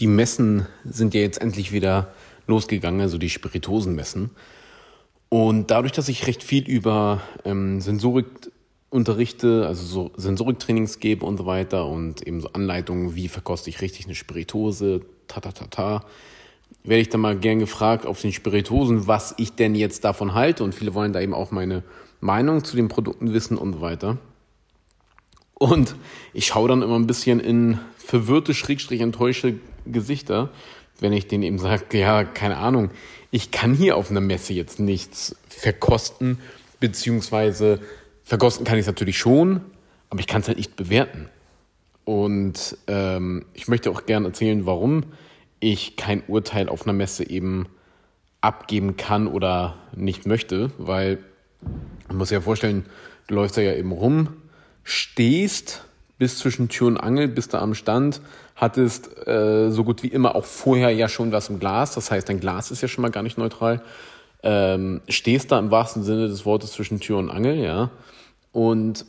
die Messen sind ja jetzt endlich wieder losgegangen, also die Spiritosenmessen. Und dadurch, dass ich recht viel über ähm, Sensorik unterrichte, also so Sensoriktrainings gebe und so weiter und eben so Anleitungen, wie verkoste ich richtig eine Spiritose, ta ta ta ta, werde ich dann mal gern gefragt auf den Spiritosen, was ich denn jetzt davon halte und viele wollen da eben auch meine Meinung zu den Produkten wissen und so weiter. Und ich schaue dann immer ein bisschen in verwirrte, schrägstrich enttäuschte Gesichter, wenn ich denen eben sage, ja, keine Ahnung, ich kann hier auf einer Messe jetzt nichts verkosten, beziehungsweise verkosten kann ich es natürlich schon, aber ich kann es halt nicht bewerten. Und ähm, ich möchte auch gerne erzählen, warum ich kein Urteil auf einer Messe eben abgeben kann oder nicht möchte, weil man muss sich ja vorstellen, du läufst da ja eben rum, stehst bis zwischen Tür und Angel, bist da am Stand, hattest äh, so gut wie immer auch vorher ja schon was im Glas, das heißt, dein Glas ist ja schon mal gar nicht neutral, ähm, stehst da im wahrsten Sinne des Wortes zwischen Tür und Angel, ja, und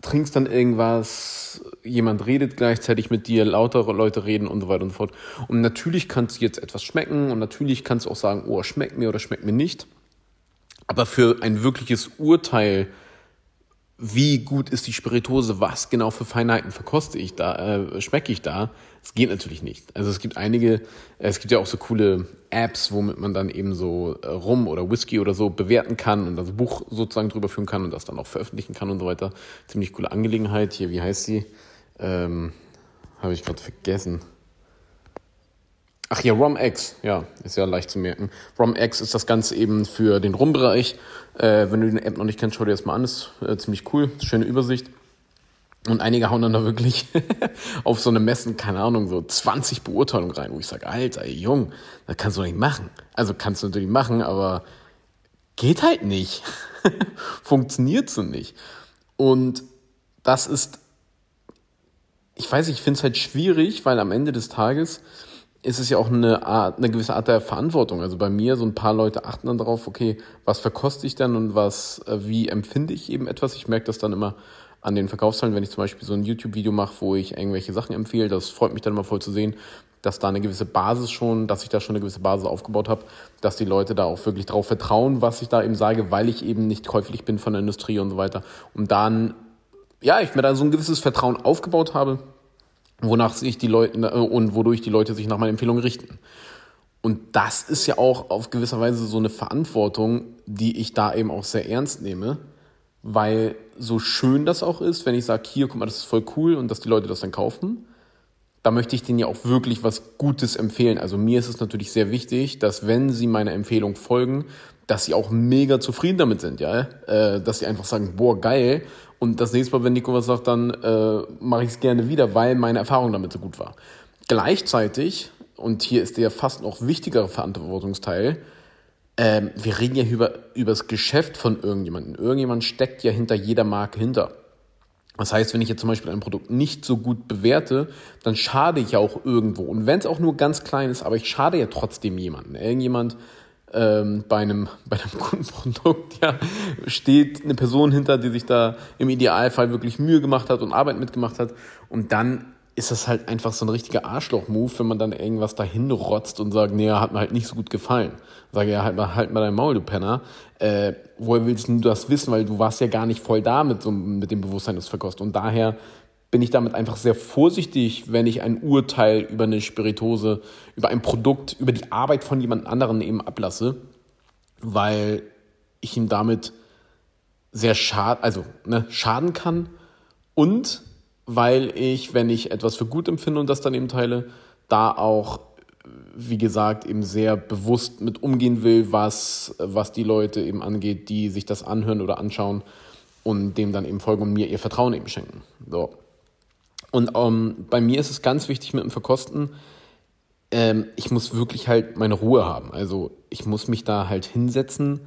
trinkst dann irgendwas, jemand redet gleichzeitig mit dir, lautere Leute reden und so weiter und so fort. Und natürlich kannst du jetzt etwas schmecken und natürlich kannst du auch sagen, oh, schmeckt mir oder schmeckt mir nicht. Aber für ein wirkliches Urteil wie gut ist die Spiritose, was genau für Feinheiten verkoste ich da, äh, schmecke ich da, es geht natürlich nicht. Also es gibt einige, es gibt ja auch so coole Apps, womit man dann eben so äh, Rum oder Whisky oder so bewerten kann und das Buch sozusagen drüber führen kann und das dann auch veröffentlichen kann und so weiter. Ziemlich coole Angelegenheit. Hier, wie heißt sie? Ähm, Habe ich gerade vergessen. Ach ja, ROMX, ja, ist ja leicht zu merken. ROMX ist das Ganze eben für den Rumbereich. Äh, wenn du die App noch nicht kennst, schau dir das mal an, ist äh, ziemlich cool, schöne Übersicht. Und einige hauen dann da wirklich auf so eine Messen, keine Ahnung, so 20 Beurteilungen rein, wo ich sage, Alter, ey, Jung, das kannst du nicht machen. Also kannst du natürlich machen, aber geht halt nicht. Funktioniert so nicht. Und das ist, ich weiß, ich finde es halt schwierig, weil am Ende des Tages ist es ja auch eine Art, eine gewisse Art der Verantwortung. Also bei mir, so ein paar Leute achten dann darauf, okay, was verkoste ich dann und was, äh, wie empfinde ich eben etwas. Ich merke das dann immer an den Verkaufszahlen, wenn ich zum Beispiel so ein YouTube-Video mache, wo ich irgendwelche Sachen empfehle. Das freut mich dann immer voll zu sehen, dass da eine gewisse Basis schon, dass ich da schon eine gewisse Basis aufgebaut habe, dass die Leute da auch wirklich drauf vertrauen, was ich da eben sage, weil ich eben nicht käuflich bin von der Industrie und so weiter. Und dann, ja, ich mir da so ein gewisses Vertrauen aufgebaut habe wonach sich die Leute äh, und wodurch die Leute sich nach meinen Empfehlungen richten. Und das ist ja auch auf gewisser Weise so eine Verantwortung, die ich da eben auch sehr ernst nehme, weil so schön das auch ist, wenn ich sage, hier, guck mal, das ist voll cool und dass die Leute das dann kaufen, da möchte ich denen ja auch wirklich was Gutes empfehlen. Also mir ist es natürlich sehr wichtig, dass wenn sie meiner Empfehlung folgen, dass sie auch mega zufrieden damit sind, ja, äh, dass sie einfach sagen, boah, geil, und das nächste Mal, wenn Nico was sagt, dann äh, mache ich es gerne wieder, weil meine Erfahrung damit so gut war. Gleichzeitig, und hier ist der fast noch wichtigere Verantwortungsteil, ähm, wir reden ja über, über das Geschäft von irgendjemandem. Irgendjemand steckt ja hinter jeder Marke hinter. Das heißt, wenn ich jetzt zum Beispiel ein Produkt nicht so gut bewerte, dann schade ich ja auch irgendwo. Und wenn es auch nur ganz klein ist, aber ich schade ja trotzdem jemanden. Irgendjemand ähm, bei, einem, bei einem Kundenprodukt ja, steht eine Person hinter, die sich da im Idealfall wirklich Mühe gemacht hat und Arbeit mitgemacht hat. Und dann ist das halt einfach so ein richtiger Arschloch-Move, wenn man dann irgendwas dahin rotzt und sagt, nee, hat mir halt nicht so gut gefallen. Sage ja, halt mal, halt mal dein Maul, du Penner. Äh, woher willst du das wissen? Weil du warst ja gar nicht voll da mit, so, mit dem Bewusstsein des Verkost. Und daher bin ich damit einfach sehr vorsichtig, wenn ich ein Urteil über eine Spiritose, über ein Produkt, über die Arbeit von jemand anderen eben ablasse, weil ich ihm damit sehr schad, also, ne, schaden kann und weil ich, wenn ich etwas für gut empfinde und das dann eben teile, da auch, wie gesagt, eben sehr bewusst mit umgehen will, was, was die Leute eben angeht, die sich das anhören oder anschauen und dem dann eben folgen und mir ihr Vertrauen eben schenken. So. Und ähm, bei mir ist es ganz wichtig mit dem Verkosten, ähm, ich muss wirklich halt meine Ruhe haben. Also ich muss mich da halt hinsetzen,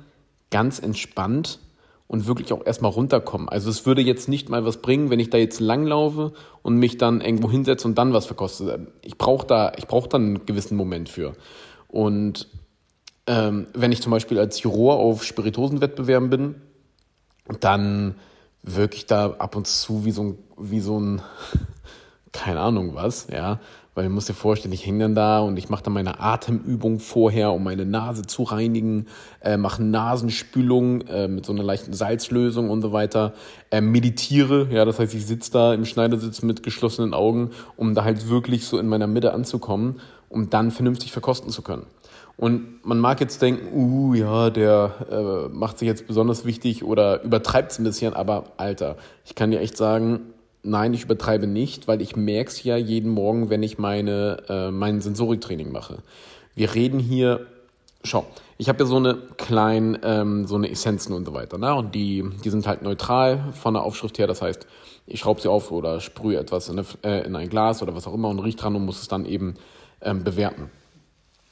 ganz entspannt und wirklich auch erstmal runterkommen. Also es würde jetzt nicht mal was bringen, wenn ich da jetzt langlaufe und mich dann irgendwo hinsetze und dann was verkoste. Ich brauche da, ich brauche einen gewissen Moment für. Und ähm, wenn ich zum Beispiel als Juror auf Spiritosenwettbewerben bin, dann wirke ich da ab und zu wie so ein, wie so ein keine Ahnung was, ja, weil du musst dir vorstellen, ich hänge dann da und ich mache dann meine Atemübung vorher, um meine Nase zu reinigen, äh, mache Nasenspülung äh, mit so einer leichten Salzlösung und so weiter, äh, meditiere, ja, das heißt, ich sitze da im Schneidersitz mit geschlossenen Augen, um da halt wirklich so in meiner Mitte anzukommen, um dann vernünftig verkosten zu können. Und man mag jetzt denken, uh, ja, der äh, macht sich jetzt besonders wichtig oder übertreibt es ein bisschen, aber Alter, ich kann dir echt sagen, nein, ich übertreibe nicht, weil ich merke es ja jeden Morgen, wenn ich meine, äh, mein Sensoriktraining mache. Wir reden hier, schau, ich habe ja so eine kleinen, ähm, so eine Essenzen und so weiter, ne? Und die, die sind halt neutral von der Aufschrift her, das heißt, ich schraube sie auf oder sprühe etwas in, eine, äh, in ein Glas oder was auch immer und riech dran und muss es dann eben ähm, bewerten.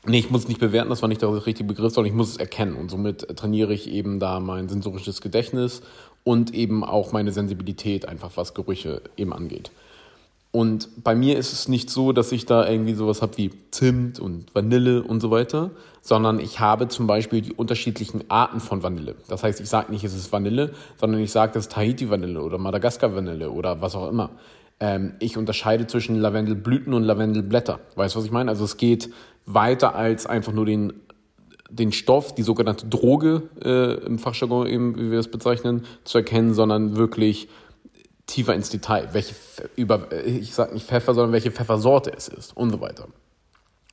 Nee, ich muss es nicht bewerten, das war nicht der richtige Begriff, sondern ich muss es erkennen. Und somit trainiere ich eben da mein sensorisches Gedächtnis und eben auch meine Sensibilität, einfach was Gerüche eben angeht. Und bei mir ist es nicht so, dass ich da irgendwie sowas habe wie Zimt und Vanille und so weiter, sondern ich habe zum Beispiel die unterschiedlichen Arten von Vanille. Das heißt, ich sage nicht, es ist Vanille, sondern ich sage, das ist Tahiti-Vanille oder Madagaskar-Vanille oder was auch immer. Ähm, ich unterscheide zwischen Lavendelblüten und Lavendelblätter. Weißt du, was ich meine? Also es geht weiter als einfach nur den, den Stoff, die sogenannte Droge äh, im Fachjargon eben, wie wir es bezeichnen, zu erkennen, sondern wirklich tiefer ins Detail, welche über ich sag nicht Pfeffer, sondern welche Pfeffersorte es ist und so weiter.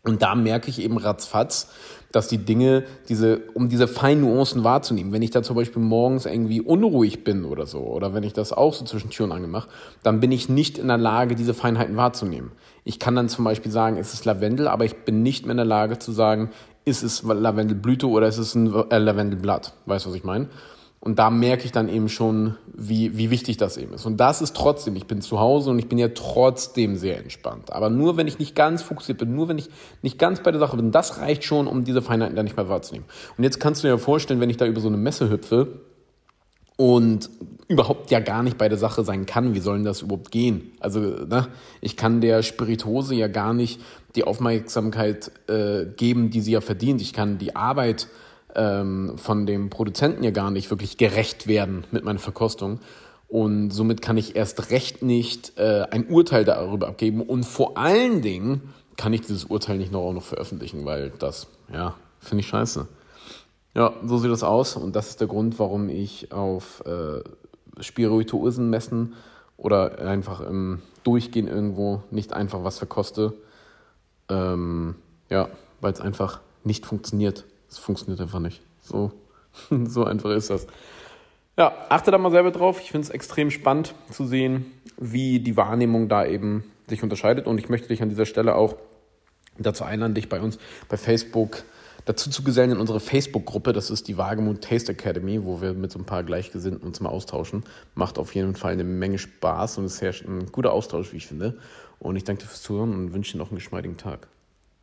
Und da merke ich eben ratzfatz, dass die Dinge, diese, um diese feinen Nuancen wahrzunehmen, wenn ich da zum Beispiel morgens irgendwie unruhig bin oder so, oder wenn ich das auch so zwischen Tür und Angel mache, dann bin ich nicht in der Lage, diese Feinheiten wahrzunehmen. Ich kann dann zum Beispiel sagen, es ist Lavendel, aber ich bin nicht mehr in der Lage zu sagen, ist es Lavendelblüte oder ist es ein äh, Lavendelblatt. Weißt du, was ich meine? Und da merke ich dann eben schon, wie, wie wichtig das eben ist. Und das ist trotzdem, ich bin zu Hause und ich bin ja trotzdem sehr entspannt. Aber nur wenn ich nicht ganz fokussiert bin, nur wenn ich nicht ganz bei der Sache bin, das reicht schon, um diese Feinheiten dann nicht mehr wahrzunehmen. Und jetzt kannst du dir ja vorstellen, wenn ich da über so eine Messe hüpfe und überhaupt ja gar nicht bei der Sache sein kann, wie soll denn das überhaupt gehen? Also, ne, ich kann der Spiritose ja gar nicht die Aufmerksamkeit äh, geben, die sie ja verdient. Ich kann die Arbeit ähm, von dem Produzenten ja gar nicht wirklich gerecht werden mit meiner Verkostung. Und somit kann ich erst recht nicht äh, ein Urteil darüber abgeben. Und vor allen Dingen kann ich dieses Urteil nicht noch auch noch veröffentlichen, weil das, ja, finde ich scheiße. Ja, so sieht das aus. Und das ist der Grund, warum ich auf äh, Spirituosenmessen oder einfach im Durchgehen irgendwo nicht einfach was verkoste. Ähm, ja, weil es einfach nicht funktioniert. Es funktioniert einfach nicht. So, so einfach ist das. Ja, achte da mal selber drauf. Ich finde es extrem spannend zu sehen, wie die Wahrnehmung da eben sich unterscheidet. Und ich möchte dich an dieser Stelle auch dazu einladen, dich bei uns bei Facebook dazu zu gesellen in unsere Facebook-Gruppe. Das ist die Wagemut Taste Academy, wo wir mit so ein paar Gleichgesinnten uns mal austauschen. Macht auf jeden Fall eine Menge Spaß und ist sehr ein guter Austausch, wie ich finde. Und ich danke dir fürs Zuhören und wünsche dir noch einen geschmeidigen Tag.